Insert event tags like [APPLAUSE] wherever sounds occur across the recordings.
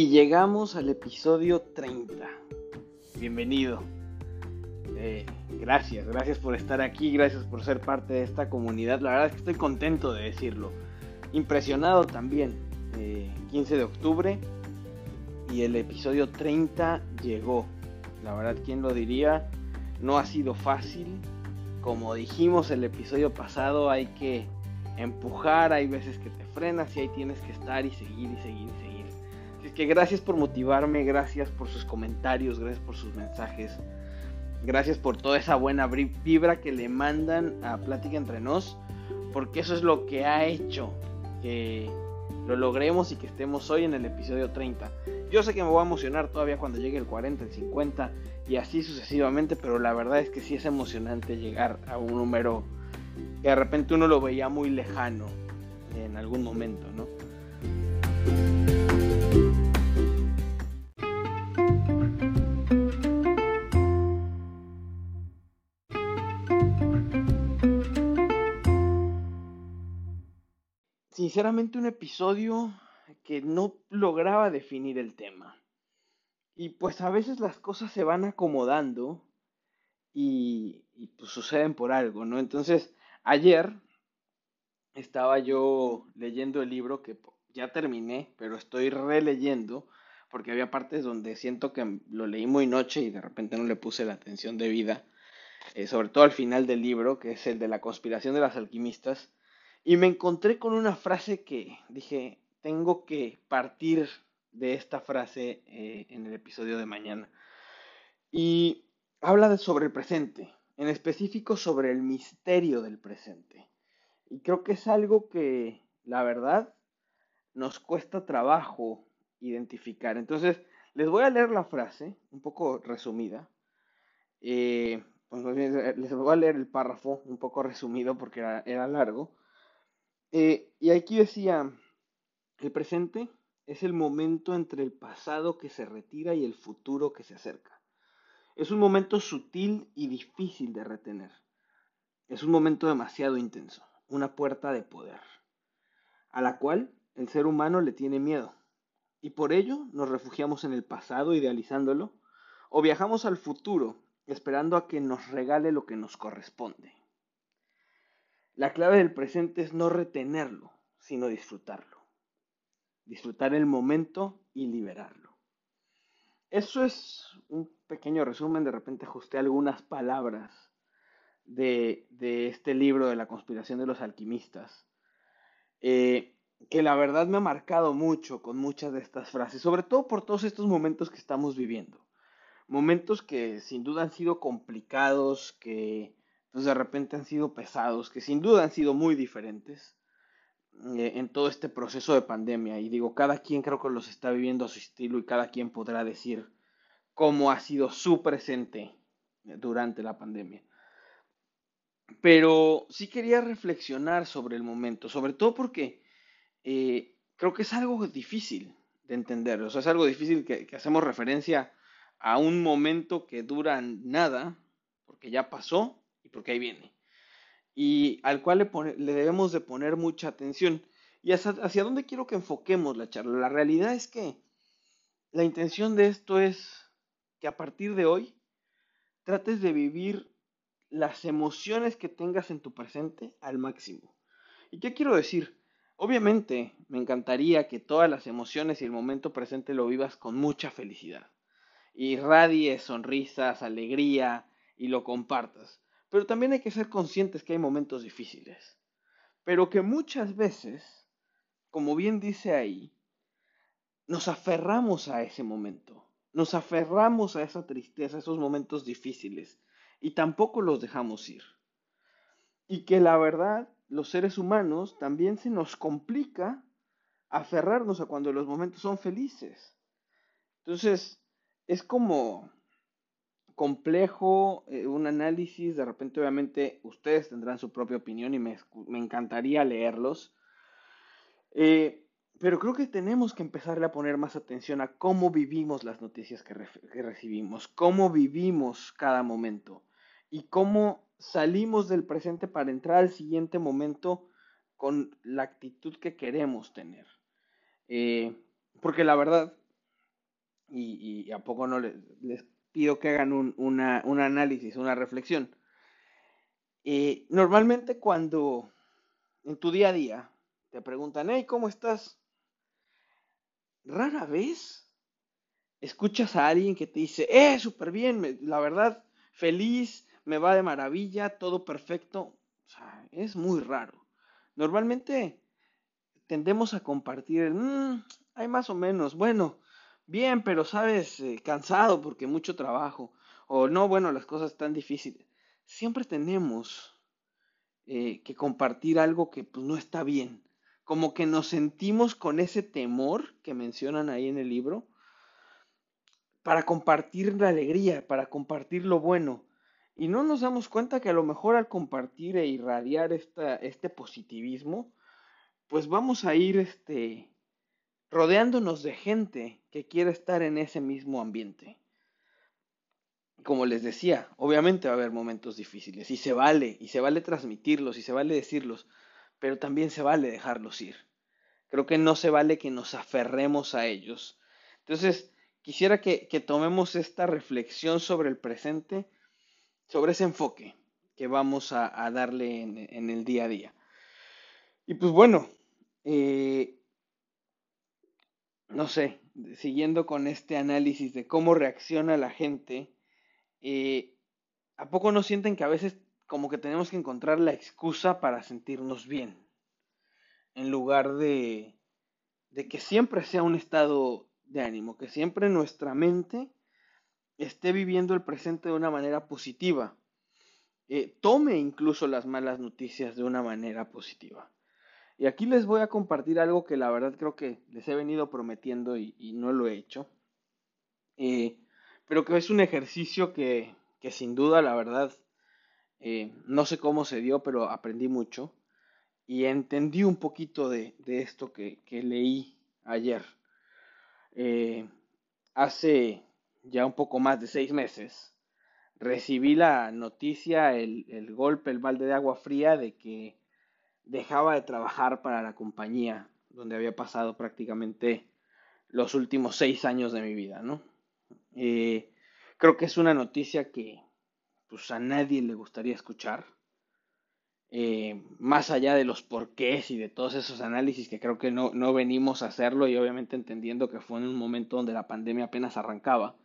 Y llegamos al episodio 30. Bienvenido. Eh, gracias, gracias por estar aquí, gracias por ser parte de esta comunidad. La verdad es que estoy contento de decirlo. Impresionado también. 15 eh, de octubre y el episodio 30 llegó. La verdad, ¿quién lo diría? No ha sido fácil. Como dijimos el episodio pasado, hay que empujar, hay veces que te frenas y ahí tienes que estar y seguir y seguir y seguir que gracias por motivarme, gracias por sus comentarios, gracias por sus mensajes, gracias por toda esa buena vibra que le mandan a Plática entre nos, porque eso es lo que ha hecho que lo logremos y que estemos hoy en el episodio 30. Yo sé que me voy a emocionar todavía cuando llegue el 40, el 50 y así sucesivamente, pero la verdad es que sí es emocionante llegar a un número que de repente uno lo veía muy lejano en algún momento, ¿no? Sinceramente un episodio que no lograba definir el tema. Y pues a veces las cosas se van acomodando y, pues suceden por algo, ¿no? Entonces, ayer estaba yo leyendo el libro que ya terminé, pero estoy releyendo porque había partes donde siento que lo leí muy noche y de repente no le puse la atención debida, eh, sobre todo al final del libro, que es el de la conspiración de las alquimistas, y me encontré con una frase que dije, tengo que partir de esta frase eh, en el episodio de mañana. Y habla sobre el presente, en específico sobre el misterio del presente. Y creo que es algo que, la verdad, nos cuesta trabajo identificar. Entonces, les voy a leer la frase, un poco resumida. Eh, pues, les voy a leer el párrafo un poco resumido porque era largo. Eh, y aquí decía, el presente es el momento entre el pasado que se retira y el futuro que se acerca. Es un momento sutil y difícil de retener. Es un momento demasiado intenso, una puerta de poder, a la cual el ser humano le tiene miedo. Y por ello nos refugiamos en el pasado idealizándolo, o viajamos al futuro esperando a que nos regale lo que nos corresponde. La clave del presente es no retenerlo, sino disfrutarlo. Disfrutar el momento y liberarlo. Eso es un pequeño resumen, de repente ajusté algunas palabras de, este libro de la conspiración de los alquimistas, eh, que la verdad me ha marcado mucho con muchas de estas frases, sobre todo por todos estos momentos que estamos viviendo. Momentos que sin duda han sido complicados, que entonces de repente han sido pesados, que sin duda han sido muy diferentes eh, en todo este proceso de pandemia. Y digo, cada quien creo que los está viviendo a su estilo y cada quien podrá decir cómo ha sido su presente durante la pandemia. Pero sí quería reflexionar sobre el momento, sobre todo porque eh, creo que es algo difícil de entender. O sea, es algo difícil que, que hacemos referencia a un momento que dura nada, porque ya pasó, y porque ahí viene. Y al cual le, debemos de poner mucha atención. ¿Y hacia, dónde quiero que enfoquemos la charla? La realidad es que la intención de esto es que a partir de hoy trates de vivir las emociones que tengas en tu presente al máximo. ¿Y qué quiero decir? Obviamente me encantaría que todas las emociones y el momento presente lo vivas con mucha felicidad. Irradies sonrisas, alegría y lo compartas. Pero también hay que ser conscientes que hay momentos difíciles. Pero que muchas veces, como bien dice ahí, nos aferramos a ese momento. Nos aferramos a esa tristeza, a esos momentos difíciles. Y tampoco los dejamos ir. Y que la verdad, los seres humanos también se nos complica aferrarnos a cuando los momentos son felices. Entonces, es como complejo, eh, un análisis, de repente obviamente ustedes tendrán su propia opinión y me, encantaría leerlos. Eh, pero creo que tenemos que empezarle a poner más atención a cómo vivimos las noticias que, que recibimos, cómo vivimos cada momento y cómo salimos del presente para entrar al siguiente momento con la actitud que queremos tener. Eh, porque la verdad, y, a poco no les, pido que hagan un, análisis, una reflexión. Eh, normalmente cuando en tu día a día te preguntan, hey, ¿cómo estás? Rara vez escuchas a alguien que te dice, eh, súper bien, la verdad, feliz, me va de maravilla, todo perfecto. O sea, es muy raro. Normalmente tendemos a compartir, mmm, hay más o menos, bueno, bien, pero sabes, eh, cansado porque mucho trabajo. O no, bueno, las cosas están difíciles. Siempre tenemos eh, que compartir algo que pues, no está bien. Como que nos sentimos con ese temor que mencionan ahí en el libro para compartir la alegría, para compartir lo bueno. Y no nos damos cuenta que a lo mejor al compartir e irradiar esta, este positivismo, pues vamos a ir este, rodeándonos de gente que quiere estar en ese mismo ambiente. Como les decía, obviamente va a haber momentos difíciles y se vale, y se vale transmitirlos, y se vale decirlos, pero también se vale dejarlos ir. Creo que no se vale que nos aferremos a ellos. Entonces, quisiera que, tomemos esta reflexión sobre el presente, sobre ese enfoque que vamos a, darle en, el día a día. Y pues bueno, eh, no sé, siguiendo con este análisis de cómo reacciona la gente, eh, ¿a poco no sienten que a veces como que tenemos que encontrar la excusa para sentirnos bien? En lugar de, de que siempre sea un estado de ánimo, que siempre nuestra mente esté viviendo el presente de una manera positiva. Eh, tome incluso las malas noticias de una manera positiva. Y aquí les voy a compartir algo que la verdad creo que les he venido prometiendo y, no lo he hecho. Eh, pero que es un ejercicio que, sin duda, la verdad, eh, no sé cómo se dio, pero aprendí mucho. Y entendí un poquito de, esto que leí ayer. Eh, hace ya un poco más de seis meses, recibí la noticia, el, el, golpe, el balde de agua fría de que dejaba de trabajar para la compañía donde había pasado prácticamente los últimos seis años de mi vida, ¿no? Eh, creo que es una noticia que pues a nadie le gustaría escuchar. Eh, más allá de los porqués y de todos esos análisis que creo que no, no venimos a hacerlo y obviamente entendiendo que fue en un momento donde la pandemia apenas arrancaba,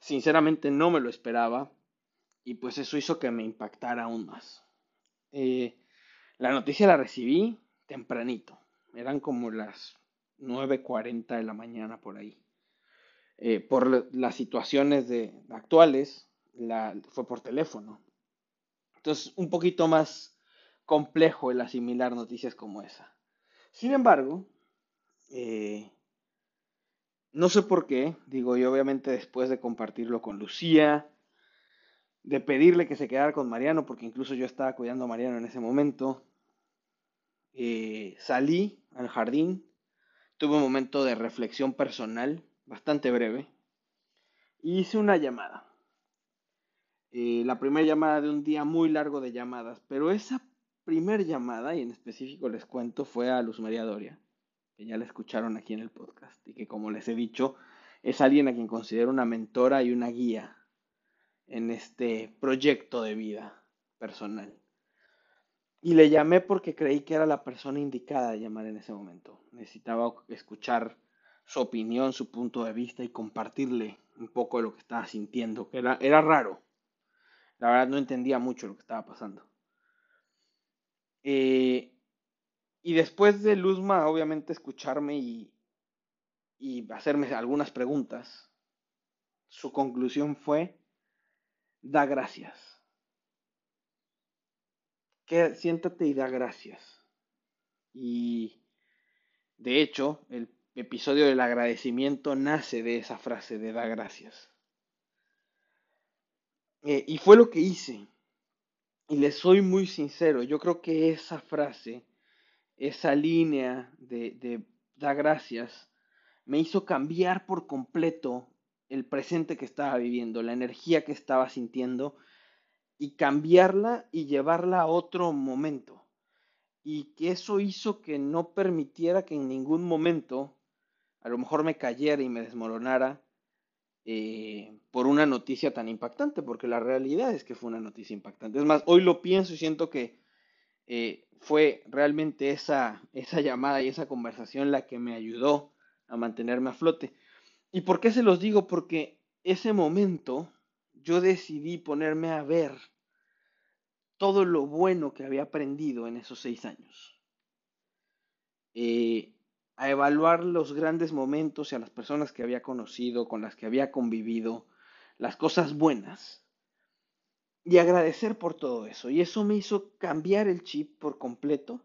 sinceramente no me lo esperaba y pues eso hizo que me impactara aún más. Eh, la noticia la recibí tempranito, eran como las 9.40 de la mañana por ahí. Eh, por las situaciones de, actuales, la, fue por teléfono. Entonces, un poquito más complejo el asimilar noticias como esa. Sin embargo, eh, no sé por qué, digo, y obviamente después de compartirlo con Lucía, de pedirle que se quedara con Mariano, porque incluso yo estaba cuidando a Mariano en ese momento, eh, salí al jardín, tuve un momento de reflexión personal, bastante breve, y hice una llamada. Eh, la primera llamada de un día muy largo de llamadas, pero esa primer llamada, y en específico les cuento, fue a Luz María Doria, que ya la escucharon aquí en el podcast, y que como les he dicho, es alguien a quien considero una mentora y una guía en este proyecto de vida personal. Y le llamé porque creí que era la persona indicada de llamar en ese momento. Necesitaba escuchar su opinión, su punto de vista y compartirle un poco de lo que estaba sintiendo, que era, era raro. La verdad no entendía mucho lo que estaba pasando. Eh, y después de Luzma, obviamente, escucharme y, y hacerme algunas preguntas, su conclusión fue, da gracias. Que, siéntate y da gracias. Y de hecho, el episodio del agradecimiento nace de esa frase de da gracias. Eh, y fue lo que hice. Y les soy muy sincero, yo creo que esa frase, esa línea de, de da gracias, me hizo cambiar por completo el presente que estaba viviendo, la energía que estaba sintiendo y cambiarla y llevarla a otro momento. Y que eso hizo que no permitiera que en ningún momento a lo mejor me cayera y me desmoronara eh, por una noticia tan impactante, porque la realidad es que fue una noticia impactante. Es más, hoy lo pienso y siento que eh, fue realmente esa, esa llamada y esa conversación la que me ayudó a mantenerme a flote. ¿Y por qué se los digo? Porque ese momento yo decidí ponerme a ver todo lo bueno que había aprendido en esos seis años. Eh, a evaluar los grandes momentos y a las personas que había conocido, con las que había convivido, las cosas buenas. Y agradecer por todo eso. Y eso me hizo cambiar el chip por completo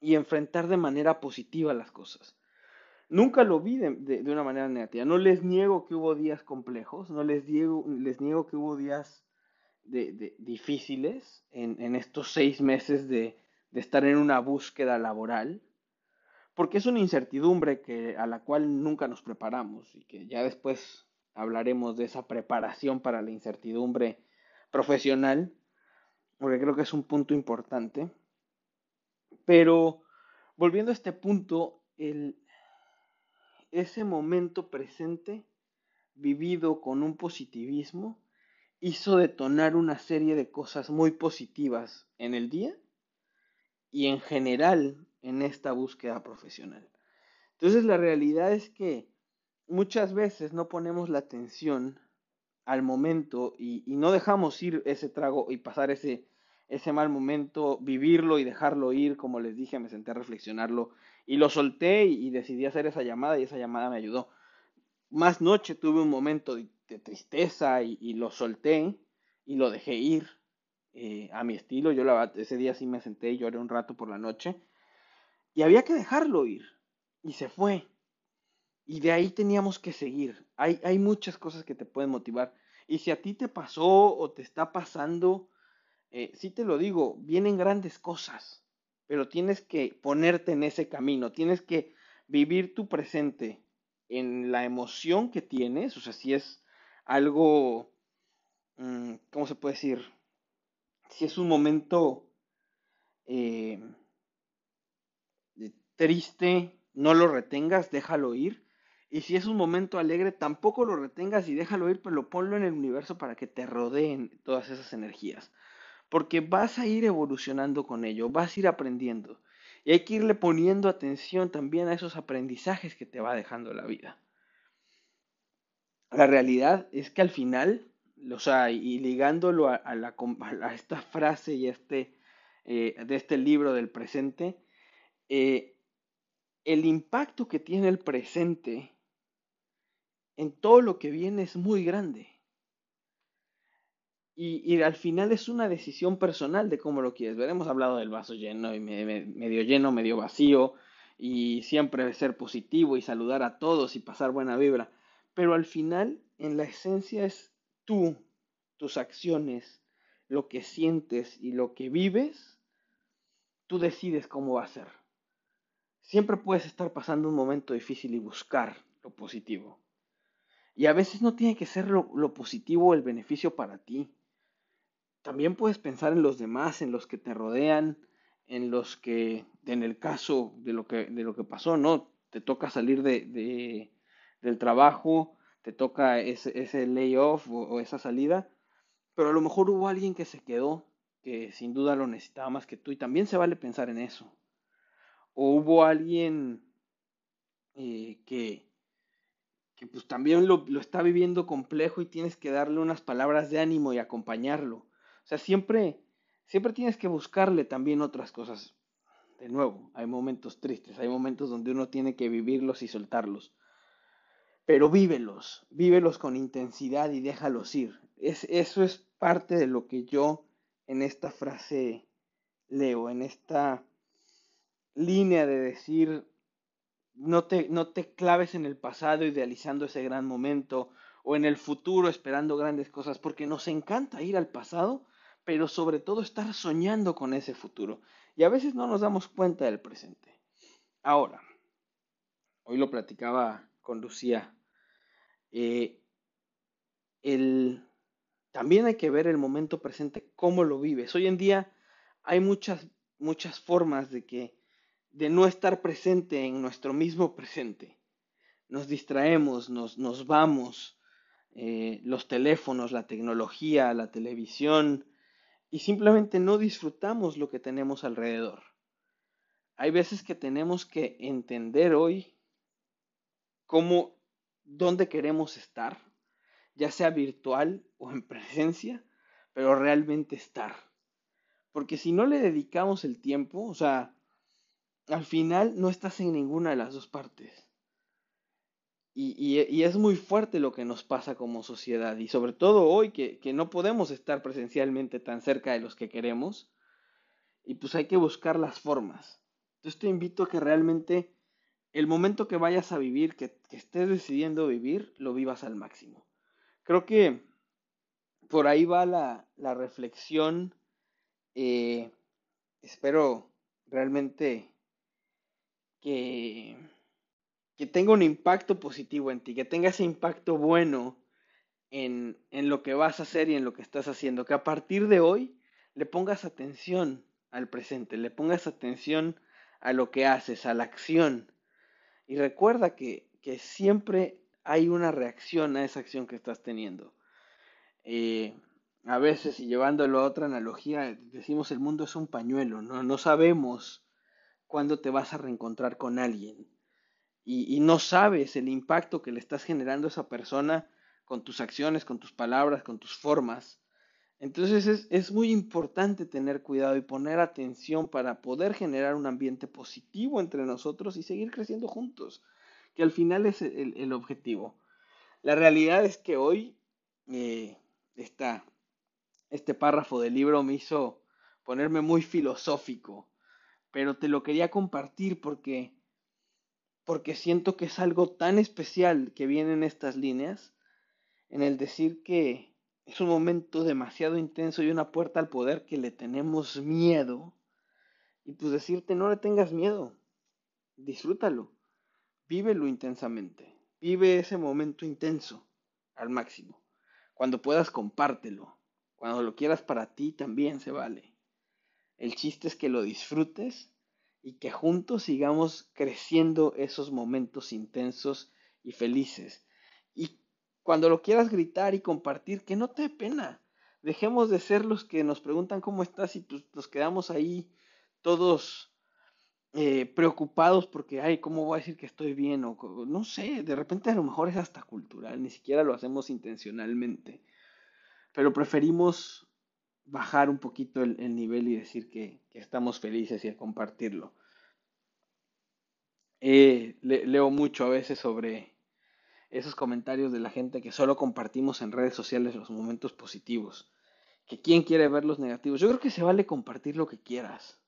y enfrentar de manera positiva las cosas. Nunca lo vi de, una manera negativa. No les niego que hubo días complejos, no les, les niego que hubo días de, difíciles en, estos seis meses de, estar en una búsqueda laboral, porque es una incertidumbre que, a la cual nunca nos preparamos y que ya después hablaremos de esa preparación para la incertidumbre profesional, porque creo que es un punto importante. Pero volviendo a este punto, el, ese momento presente, vivido con un positivismo, hizo detonar una serie de cosas muy positivas en el día y en general en esta búsqueda profesional. Entonces la realidad es que muchas veces no ponemos la atención al momento y, no dejamos ir ese trago y pasar ese, ese mal momento, vivirlo y dejarlo ir, como les dije, me senté a reflexionarlo y lo solté y, decidí hacer esa llamada y esa llamada me ayudó. Más noche tuve un momento de, tristeza y, lo solté y lo dejé ir eh, a mi estilo. Yo la, ese día sí me senté y lloré un rato por la noche y había que dejarlo ir y se fue. Y de ahí teníamos que seguir. Hay, hay muchas cosas que te pueden motivar. Y si a ti te pasó o te está pasando, eh, sí te lo digo, vienen grandes cosas pero tienes que ponerte en ese camino, tienes que vivir tu presente en la emoción que tienes, o sea, si es algo, mm, ¿cómo se puede decir? Si es un momento eh, triste, no lo retengas, déjalo ir. Y si es un momento alegre, tampoco lo retengas y déjalo ir, pero ponlo en el universo para que te rodeen todas esas energías porque vas a ir evolucionando con ello, vas a ir aprendiendo. Y hay que irle poniendo atención también a esos aprendizajes que te va dejando la vida. La realidad es que al final, o sea, y ligándolo a, a esta frase y este, eh, de este libro del presente, eh, el impacto que tiene el presente en todo lo que viene es muy grande. Y, al final es una decisión personal de cómo lo quieres ver. Hemos hablado del vaso lleno y medio lleno, medio vacío, y siempre ser positivo y saludar a todos y pasar buena vibra. Pero al final, en la esencia es tú, tus acciones, lo que sientes y lo que vives, tú decides cómo va a ser. Siempre puedes estar pasando un momento difícil y buscar lo positivo. Y a veces no tiene que ser lo, lo positivo el beneficio para ti también puedes pensar en los demás, en los que te rodean, en los que, en el caso de lo que, de lo que pasó, ¿no? Te toca salir de, del trabajo, te toca ese, ese layoff o, o, esa salida, pero a lo mejor hubo alguien que se quedó, que sin duda lo necesitaba más que tú, y también se vale pensar en eso. O hubo alguien eh, que, que pues también lo, lo está viviendo complejo y tienes que darle unas palabras de ánimo y acompañarlo. O sea, siempre, siempre tienes que buscarle también otras cosas. De nuevo, hay momentos tristes, hay momentos donde uno tiene que vivirlos y soltarlos. Pero vívelos, vívelos con intensidad y déjalos ir. Es, eso es parte de lo que yo en esta frase leo, en esta línea de decir, no te, no te claves en el pasado idealizando ese gran momento o en el futuro esperando grandes cosas, porque nos encanta ir al pasado pero sobre todo estar soñando con ese futuro. Y a veces no nos damos cuenta del presente. Ahora, hoy lo platicaba con Lucía, eh, también hay que ver el momento presente, cómo lo vives. Hoy en día hay muchas, muchas formas de que de no estar presente en nuestro mismo presente. Nos distraemos, nos, nos vamos, eh, los teléfonos, la tecnología, la televisión, y simplemente no disfrutamos lo que tenemos alrededor. Hay veces que tenemos que entender hoy cómo, dónde queremos estar, ya sea virtual o en presencia, pero realmente estar. Porque si no le dedicamos el tiempo, o sea, al final no estás en ninguna de las dos partes. Y, es muy fuerte lo que nos pasa como sociedad. Y sobre todo hoy que, que, no podemos estar presencialmente tan cerca de los que queremos. Y pues hay que buscar las formas. Entonces te invito a que realmente el momento que vayas a vivir, que, que estés decidiendo vivir, lo vivas al máximo. Creo que por ahí va la, la reflexión. Eh, espero realmente que que tenga un impacto positivo en ti, que tenga ese impacto bueno en, en, lo que vas a hacer y en lo que estás haciendo, que a partir de hoy le pongas atención al presente, le pongas atención a lo que haces, a la acción. Y recuerda que, que siempre hay una reacción a esa acción que estás teniendo. Eh, a veces, y llevándolo a otra analogía, decimos el mundo es un pañuelo, ¿no? No sabemos cuándo te vas a reencontrar con alguien y, no sabes el impacto que le estás generando a esa persona con tus acciones, con tus palabras, con tus formas. Entonces es, es, muy importante tener cuidado y poner atención para poder generar un ambiente positivo entre nosotros y seguir creciendo juntos, que al final es el, el objetivo. La realidad es que hoy eh, este párrafo del libro me hizo ponerme muy filosófico, pero te lo quería compartir porque porque siento que es algo tan especial que viene en estas líneas, en el decir que es un momento demasiado intenso y una puerta al poder que le tenemos miedo, y pues decirte no le tengas miedo, disfrútalo, vívelo intensamente, vive ese momento intenso al máximo. Cuando puedas, compártelo. Cuando lo quieras para ti también se vale. El chiste es que lo disfrutes y que juntos sigamos creciendo esos momentos intensos y felices. Y cuando lo quieras gritar y compartir, que no te dé pena. Dejemos de ser los que nos preguntan cómo estás y pues nos quedamos ahí todos eh, preocupados porque, ay, ¿cómo voy a decir que estoy bien? O no sé, de repente a lo mejor es hasta cultural, ni siquiera lo hacemos intencionalmente. Pero preferimos bajar un poquito el, nivel y decir que, estamos felices y compartirlo. leo mucho a veces sobre esos comentarios de la gente que solo compartimos en redes sociales los momentos positivos, que quién quiere ver los negativos. Yo creo que se vale compartir lo que quieras,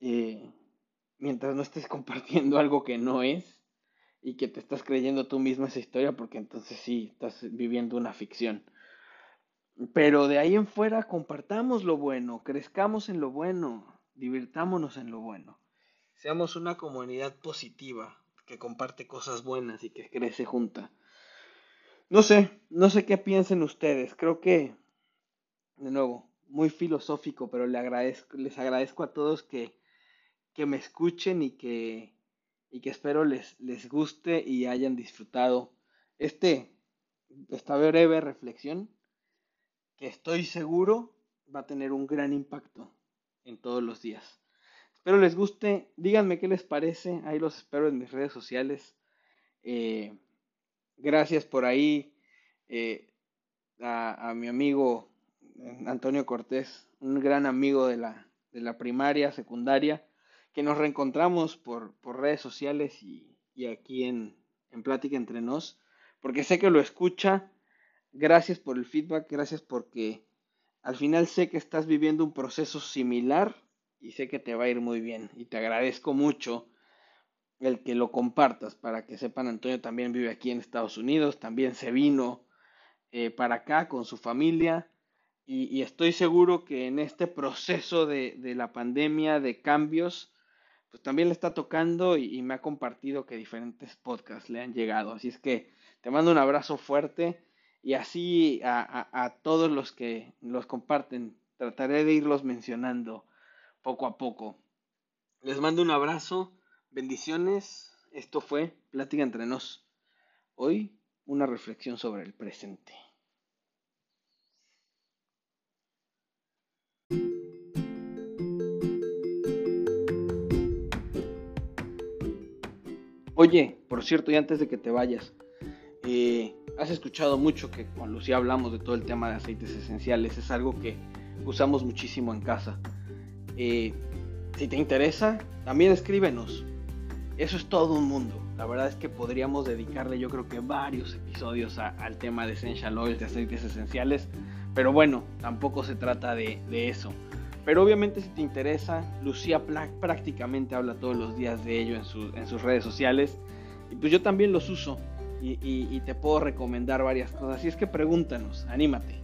eh, mientras no estés [LAUGHS] compartiendo algo que no es y que te estás creyendo tú mismo esa historia, porque entonces sí, estás viviendo una ficción. Pero de ahí en fuera compartamos lo bueno, crezcamos en lo bueno, divirtámonos en lo bueno. Seamos una comunidad positiva que comparte cosas buenas y que crece junta. No sé, no sé qué piensen ustedes. Creo que, de nuevo, muy filosófico, pero les agradezco, les agradezco a todos que, que me escuchen y que, y que espero les, les guste y hayan disfrutado este, esta breve reflexión estoy seguro va a tener un gran impacto en todos los días. Espero les guste, díganme qué les parece, ahí los espero en mis redes sociales. Eh, gracias por ahí eh, a, mi amigo eh, Antonio Cortés, un gran amigo de la, de la primaria, secundaria, que nos reencontramos por, por redes sociales y, y aquí en, en Plática entre nos, porque sé que lo escucha Gracias por el feedback, gracias porque al final sé que estás viviendo un proceso similar y sé que te va a ir muy bien. Y te agradezco mucho el que lo compartas para que sepan, Antonio también vive aquí en Estados Unidos, también se vino eh, para acá con su familia y, estoy seguro que en este proceso de, la pandemia, de cambios, pues también le está tocando y, y me ha compartido que diferentes podcasts le han llegado. Así es que te mando un abrazo fuerte y así a, todos los que los comparten. Trataré de irlos mencionando poco a poco. Les mando un abrazo, bendiciones. Esto fue Plática entre nos. Hoy una reflexión sobre el presente. Oye, por cierto, y antes de que te vayas, has escuchado mucho que con Lucía hablamos de todo el tema de aceites esenciales. Es algo que usamos muchísimo en casa. Eh, si te interesa, también escríbenos. Eso es todo un mundo. La verdad es que podríamos dedicarle yo creo que varios episodios al tema de essential oils, de aceites esenciales. Pero bueno, tampoco se trata de, eso. Pero obviamente si te interesa, Lucía prácticamente habla todos los días de ello en, en sus redes sociales. Y pues yo también los uso y, te puedo recomendar varias cosas. Así es que pregúntanos, anímate.